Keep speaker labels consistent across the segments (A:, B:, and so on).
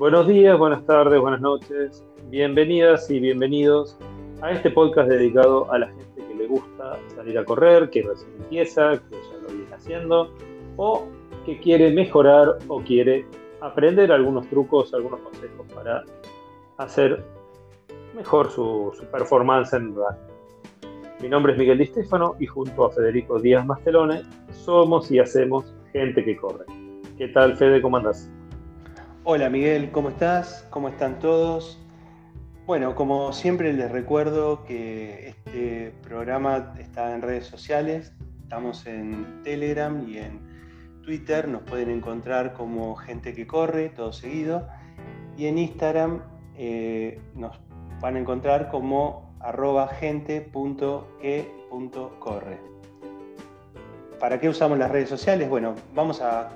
A: Buenos días, buenas tardes, buenas noches, bienvenidas y bienvenidos a este podcast dedicado a la gente que le gusta salir a correr, que recién empieza, que ya lo viene haciendo, o que quiere mejorar o quiere aprender algunos trucos, algunos consejos para hacer mejor su, performance en run. Mi nombre es Miguel Di Stefano y junto a Federico Díaz Mastelone somos y hacemos gente que corre. ¿Qué tal, Fede? ¿Cómo andas?
B: Hola Miguel, ¿cómo estás? ¿Cómo están todos? Bueno, como siempre les recuerdo que este programa está en redes sociales, estamos en Telegram y en Twitter, nos pueden encontrar como gente que corre, todo seguido, y en Instagram eh, nos van a encontrar como arroba gente.que.corre. ¿Para qué usamos las redes sociales? Bueno, vamos a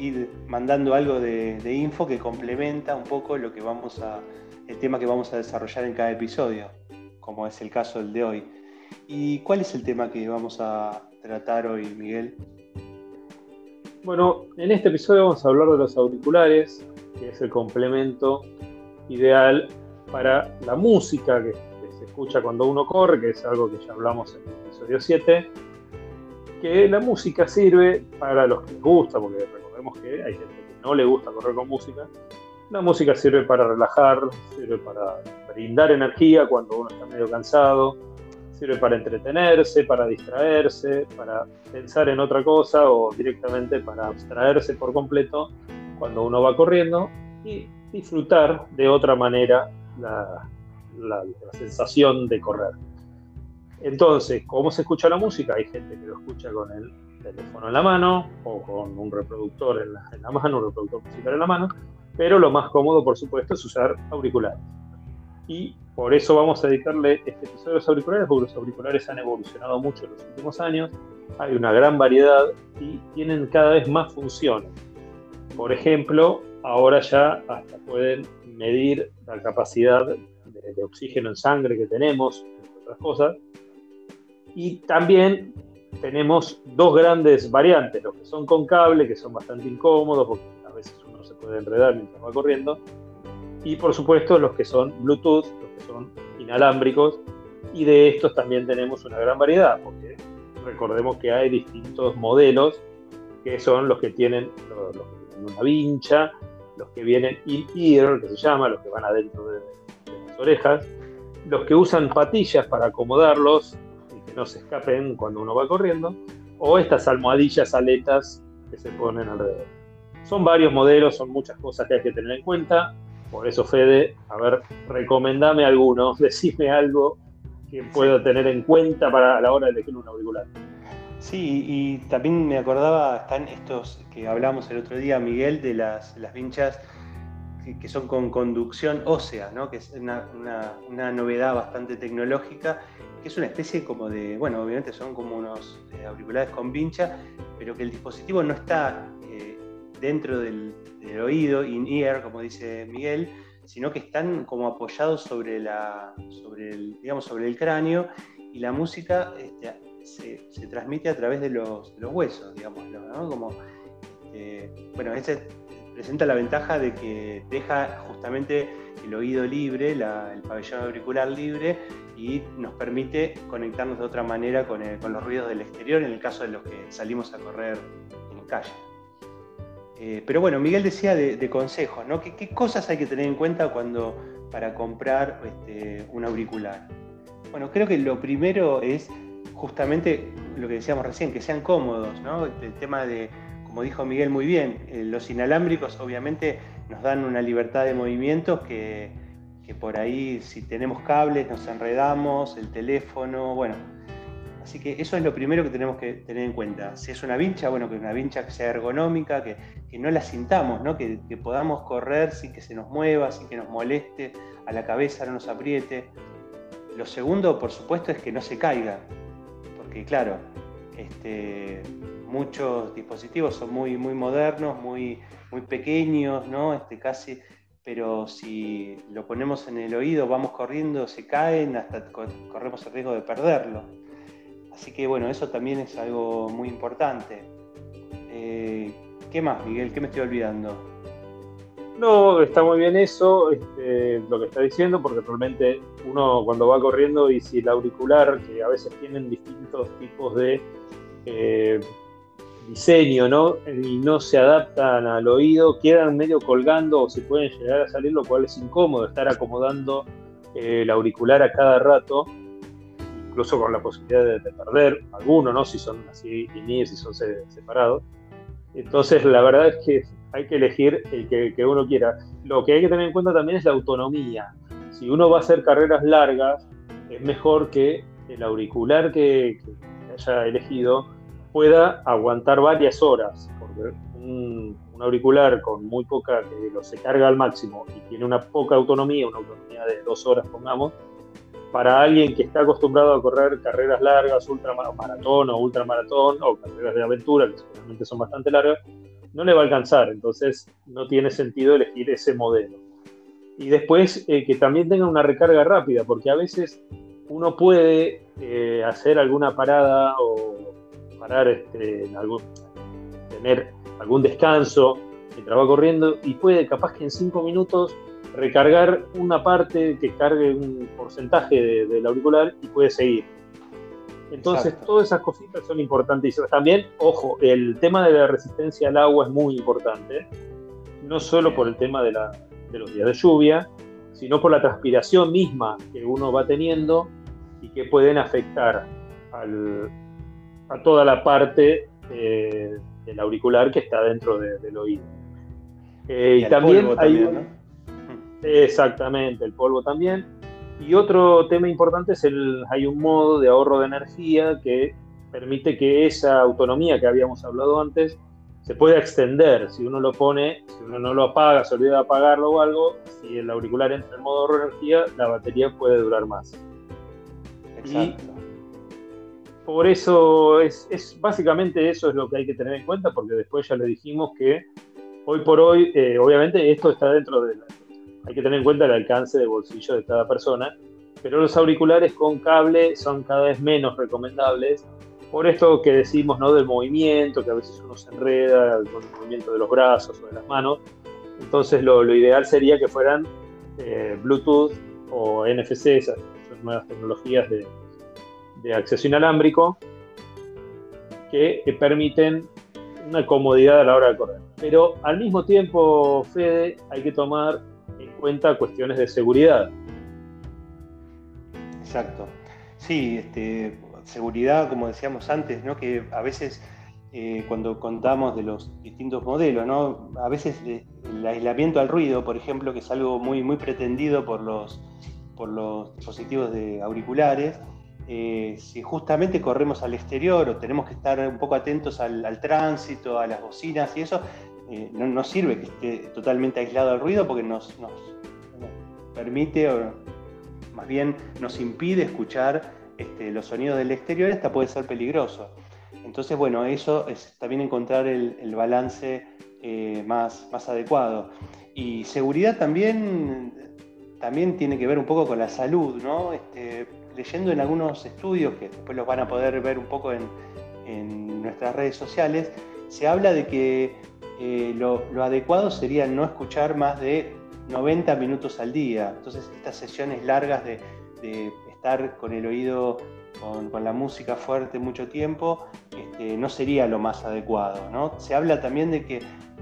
B: ir mandando algo de, info que complementa un poco lo que vamos a, el tema que vamos a desarrollar en cada episodio, como es el caso del de hoy. ¿Y cuál es el tema que vamos a tratar hoy, Miguel?
A: Bueno, en este episodio vamos a hablar de los auriculares, que es el complemento ideal para la música que, que se escucha cuando uno corre, que es algo que ya hablamos en el episodio 7, que la música sirve para los que les gusta, porque que hay gente que no le gusta correr con música. La música sirve para relajar, sirve para brindar energía cuando uno está medio cansado, sirve para entretenerse, para distraerse, para pensar en otra cosa o directamente para abstraerse por completo cuando uno va corriendo y disfrutar de otra manera la, la sensación de correr. Entonces, ¿cómo se escucha la música? Hay gente que lo escucha con el teléfono en la mano o con un reproductor en la, mano, un reproductor musical en la mano, pero lo más cómodo, por supuesto, es usar auriculares. Y por eso vamos a dedicarle este episodio a los auriculares, porque los auriculares han evolucionado mucho en los últimos años, hay una gran variedad y tienen cada vez más funciones. Por ejemplo, ahora ya hasta pueden medir la capacidad de, de oxígeno en sangre que tenemos, entre otras cosas, y también tenemos dos grandes variantes, los que son con cable, que son bastante incómodos, porque a veces uno se puede enredar mientras va corriendo, y por supuesto los que son Bluetooth, los que son inalámbricos, y de estos también tenemos una gran variedad, porque recordemos que hay distintos modelos, que son los que tienen, una vincha, los que vienen in-ear, que se llama, los que van adentro de las orejas, los que usan patillas para acomodarlos, no se escapen cuando uno va corriendo, o estas almohadillas aletas que se ponen alrededor. Son varios modelos, son muchas cosas que hay que tener en cuenta. Por eso, Fede, a ver, recomendame alguno, decime algo que puedo tener en cuenta para la hora de elegir un auricular.
B: Sí, y también me acordaba, están estos que hablamos el otro día, Miguel, de las, las vinchas que, son con conducción ósea, ¿no? que es una, una, novedad bastante tecnológica, que es una especie como de, bueno, obviamente son como unos eh, auriculares con vincha, pero que el dispositivo no está eh, dentro del, oído, in-ear, como dice Miguel, sino que están como apoyados sobre, la, sobre, el, digamos, sobre el cráneo y la música este, se, transmite a través de los, huesos, digamos, ¿no? Como, este, bueno, este presenta la ventaja de que deja justamente el oído libre, el pabellón auricular libre y nos permite conectarnos de otra manera con, los ruidos del exterior en el caso de los que salimos a correr en calle. Eh, pero bueno, Miguel decía de, consejos, ¿no? ¿Qué, cosas hay que tener en cuenta cuando para comprar este, un auricular? Bueno, creo que lo primero es justamente lo que decíamos recién, que sean cómodos, ¿no? El tema de como dijo Miguel muy bien, eh, los inalámbricos obviamente nos dan una libertad de movimientos que, por ahí si tenemos cables nos enredamos, el teléfono, bueno. Así que eso es lo primero que tenemos que tener en cuenta. Si es una vincha, bueno, que una vincha que sea ergonómica, que, no la sintamos, ¿no? Que, que, podamos correr sin que se nos mueva, sin que nos moleste, a la cabeza no nos apriete. Lo segundo, por supuesto, es que no se caiga. Porque claro, este, muchos dispositivos son muy, muy modernos, muy, muy pequeños, ¿no? Este, casi, pero si lo ponemos en el oído, vamos corriendo, se caen, hasta corremos el riesgo de perderlo. Así que bueno, eso también es algo muy importante. Eh, ¿Qué más, Miguel? ¿Qué me estoy olvidando?
A: No, está muy bien eso, este, lo que está diciendo, porque realmente uno cuando va corriendo y si el auricular, que a veces tienen distintos tipos de eh, diseño, ¿no? Y no se adaptan al oído, quedan medio colgando o se pueden llegar a salir, lo cual es incómodo estar acomodando eh, el auricular a cada rato, incluso con la posibilidad de, perder alguno, ¿no? Si son así y si son separados. Entonces, la verdad es que hay que elegir el que, uno quiera. Lo que hay que tener en cuenta también es la autonomía. Si uno va a hacer carreras largas, es mejor que el auricular que, haya elegido pueda aguantar varias horas, porque un, auricular con muy poca, que lo se carga al máximo y tiene una poca autonomía, una autonomía de dos horas, pongamos, para alguien que está acostumbrado a correr carreras largas, ultramaratón o ultramaratón, o carreras de aventura, que seguramente son bastante largas, no le va a alcanzar, entonces no tiene sentido elegir ese modelo. Y después eh, que también tenga una recarga rápida, porque a veces uno puede eh, hacer alguna parada o parar, este, en algún, tener algún descanso mientras va corriendo y puede capaz que en cinco minutos recargar una parte que cargue un porcentaje del auricular y puede seguir. Entonces, todas esas cositas son importantísimas. También, ojo, el tema de la resistencia al agua es muy importante, no solo por el tema de, los días de lluvia, sino por la transpiración misma que uno va teniendo y que pueden afectar a toda la parte eh, del auricular que está dentro del oído. Eh, y, también hay... Exactamente, el polvo también. Y otro tema importante es el, hay un modo de ahorro de energía que permite que esa autonomía que habíamos hablado antes se pueda extender. Si uno lo pone, si uno no lo apaga, se olvida de apagarlo o algo, si el auricular entra en modo ahorro de energía, la batería puede durar más. Exacto. Por eso es, es, básicamente eso es lo que hay que tener en cuenta, porque después ya le dijimos que hoy por hoy, eh, obviamente esto está dentro de la, hay que tener en cuenta el alcance de bolsillo de cada persona, pero los auriculares con cable son cada vez menos recomendables por esto que decimos ¿no? del movimiento, que a veces uno se enreda con el movimiento de los brazos o de las manos. Entonces lo, ideal sería que fueran eh, Bluetooth o NFC, esas, nuevas tecnologías de, acceso inalámbrico que, permiten una comodidad a la hora de correr. Pero al mismo tiempo, Fede, hay que tomar en cuenta cuestiones de seguridad.
B: Exacto. Sí, este, seguridad, como decíamos antes, ¿no? que a veces eh, cuando contamos de los distintos modelos, ¿no? a veces el aislamiento al ruido, por ejemplo, que es algo muy, muy pretendido por los, por los dispositivos de auriculares, eh, si justamente corremos al exterior o tenemos que estar un poco atentos al, tránsito, a las bocinas y eso, eh, no nos sirve que esté totalmente aislado del ruido porque nos, permite, o más bien nos impide escuchar este, los sonidos del exterior, hasta puede ser peligroso. Entonces, bueno, eso es también encontrar el, balance eh, más, más adecuado. Y seguridad también, también tiene que ver un poco con la salud, ¿no? Este, leyendo en algunos estudios, que después los van a poder ver un poco en, en nuestras redes sociales, se habla de que eh, lo, adecuado sería no escuchar más de 90 minutos al día. Entonces, estas sesiones largas de, estar con el oído, con, la música fuerte mucho tiempo, este, no sería lo más adecuado. ¿no? Se habla también de que,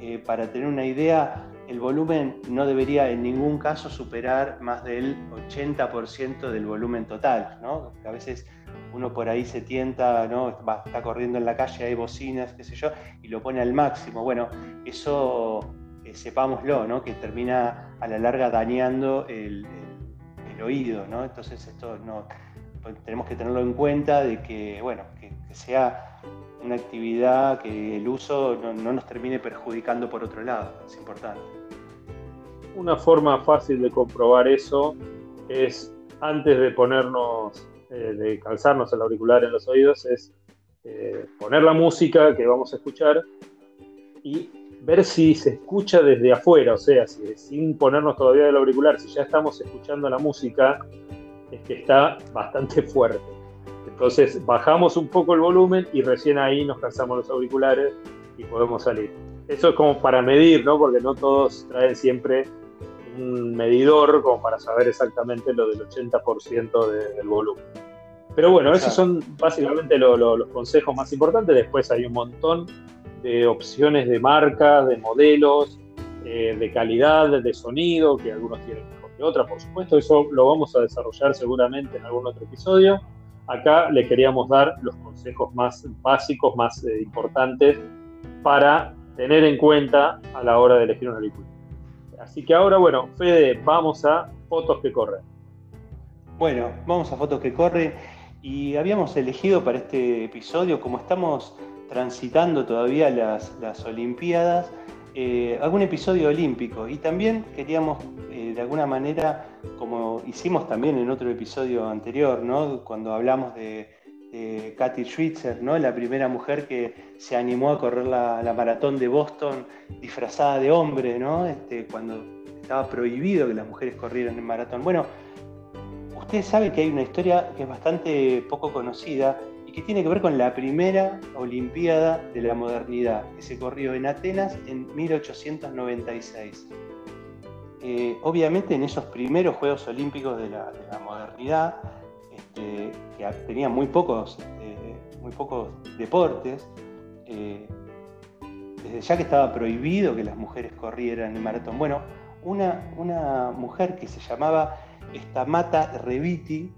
B: eh, para tener una idea, el volumen no debería en ningún caso superar más del 80% del volumen total. ¿no? A veces uno por ahí se tienta, ¿no? está corriendo en la calle, hay bocinas, qué sé yo, y lo pone al máximo. Bueno, eso eh, sepámoslo, ¿no? que termina a la larga dañando el, oído. ¿no? Entonces esto no, pues, tenemos que tenerlo en cuenta de que, bueno, que, sea una actividad que el uso no, no nos termine perjudicando por otro lado, es importante.
A: Una forma fácil de comprobar eso es antes de ponernos eh, de calzarnos el auricular en los oídos es eh, poner la música que vamos a escuchar y ver si se escucha desde afuera, o sea, si, sin ponernos todavía el auricular, si ya estamos escuchando la música, es que está bastante fuerte. Entonces bajamos un poco el volumen y recién ahí nos calzamos los auriculares y podemos salir. eso es como para medir, ¿no? Porque no todos traen siempre un medidor como para saber exactamente lo del 80% del volumen. Pero bueno, esos son básicamente los consejos más importantes. Después hay un montón de opciones de marca, de modelos, eh, de calidad, de sonido, que algunos tienen mejor que otras, por supuesto. Eso lo vamos a desarrollar seguramente en algún otro episodio. Acá le queríamos dar los consejos más básicos, más eh, importantes para tener en cuenta a la hora de elegir una película. Así que ahora, bueno, Fede, vamos a fotos que corren.
B: Bueno, vamos a fotos que corren. Y habíamos elegido para este episodio, como estamos transitando todavía las, Olimpiadas, eh, algún episodio olímpico. Y también queríamos, de alguna manera, como hicimos también en otro episodio anterior, ¿no? cuando hablamos de, de Katy Schwitzer, ¿no? la primera mujer que se animó a correr la, maratón de Boston disfrazada de hombre, ¿no? este, cuando estaba prohibido que las mujeres corrieran en maratón. Bueno, usted sabe que hay una historia que es bastante poco conocida y que tiene que ver con la primera Olimpiada de la modernidad, que se corrió en Atenas en 1896. Eh, obviamente en esos primeros Juegos Olímpicos de la, modernidad, este, que tenían muy pocos, eh, muy pocos deportes, eh, desde ya que estaba prohibido que las mujeres corrieran el maratón. Bueno, una, una mujer que se llamaba Stamata Reviti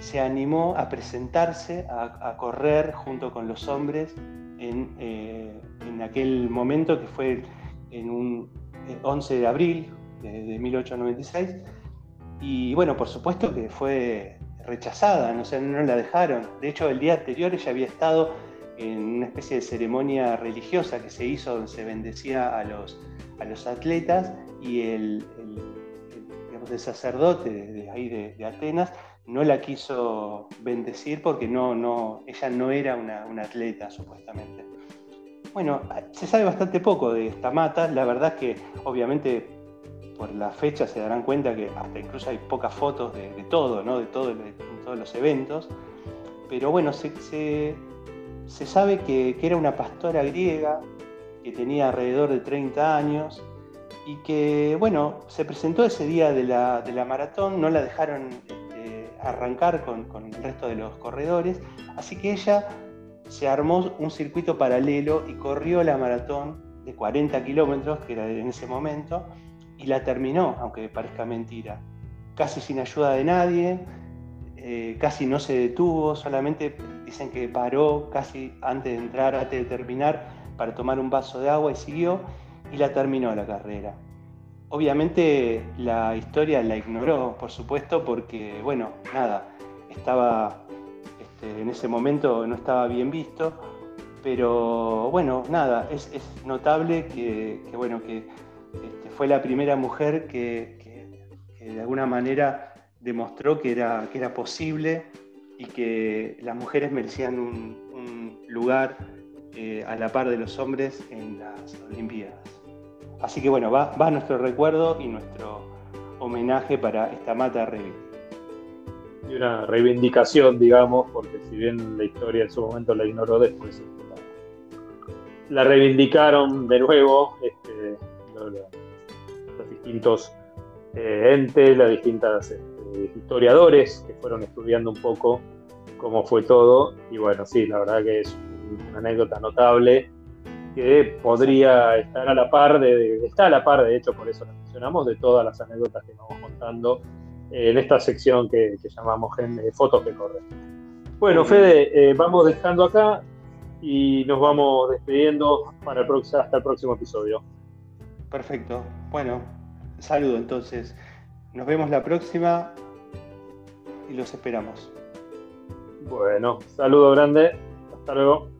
B: se animó a presentarse, a, correr junto con los hombres eh, en, aquel momento que fue en un 11 eh, de abril de, 1896. Y bueno, por supuesto que fue rechazada, no, no la dejaron. De hecho, el día anterior ella había estado en una especie de ceremonia religiosa que se hizo donde se bendecía a los, a los atletas y el de sacerdote de, ahí de, Atenas no la quiso bendecir porque no, no, ella no era una, atleta, supuestamente. Bueno, se sabe bastante poco de esta mata, la verdad es que obviamente por la fecha se darán cuenta que hasta incluso hay pocas fotos de, todo, ¿no? de, todo, todos los eventos, pero bueno, se, se, sabe que, que, era una pastora griega que tenía alrededor de 30 años y que, bueno, se presentó ese día de la, de la maratón, no la dejaron este, arrancar con, con, el resto de los corredores, así que ella se armó un circuito paralelo y corrió la maratón de 40 kilómetros, que era en ese momento, y la terminó, aunque parezca mentira, casi sin ayuda de nadie, eh, casi no se detuvo, solamente dicen que paró casi antes de entrar, antes de terminar, para tomar un vaso de agua y siguió y la terminó la carrera. Obviamente la historia la ignoró, por supuesto, porque, bueno, nada, estaba, este, en ese momento no estaba bien visto, pero bueno, nada, es, notable que, bueno, que este, fue la primera mujer que, de alguna manera demostró que era, que era posible y que las mujeres merecían un, lugar eh, a la par de los hombres en las Olimpiadas. Así que bueno, va, nuestro recuerdo y nuestro homenaje para esta mata Revit.
A: Y una reivindicación, digamos, porque si bien la historia en su momento la ignoró, después la, reivindicaron de nuevo este, distintos eh, entes, los distintos este, historiadores que fueron estudiando un poco cómo fue todo. Y bueno, sí, la verdad que es una anécdota notable que podría estar a la par, de, está a la par, de hecho, por eso la mencionamos, de todas las anécdotas que vamos contando en esta sección que, llamamos Fotos que corren. Bueno, Fede, eh, vamos dejando acá y nos vamos despidiendo para el, hasta el próximo episodio.
B: Perfecto. Bueno, saludo entonces. Nos vemos la próxima y los esperamos.
A: Bueno, saludo grande. Hasta luego.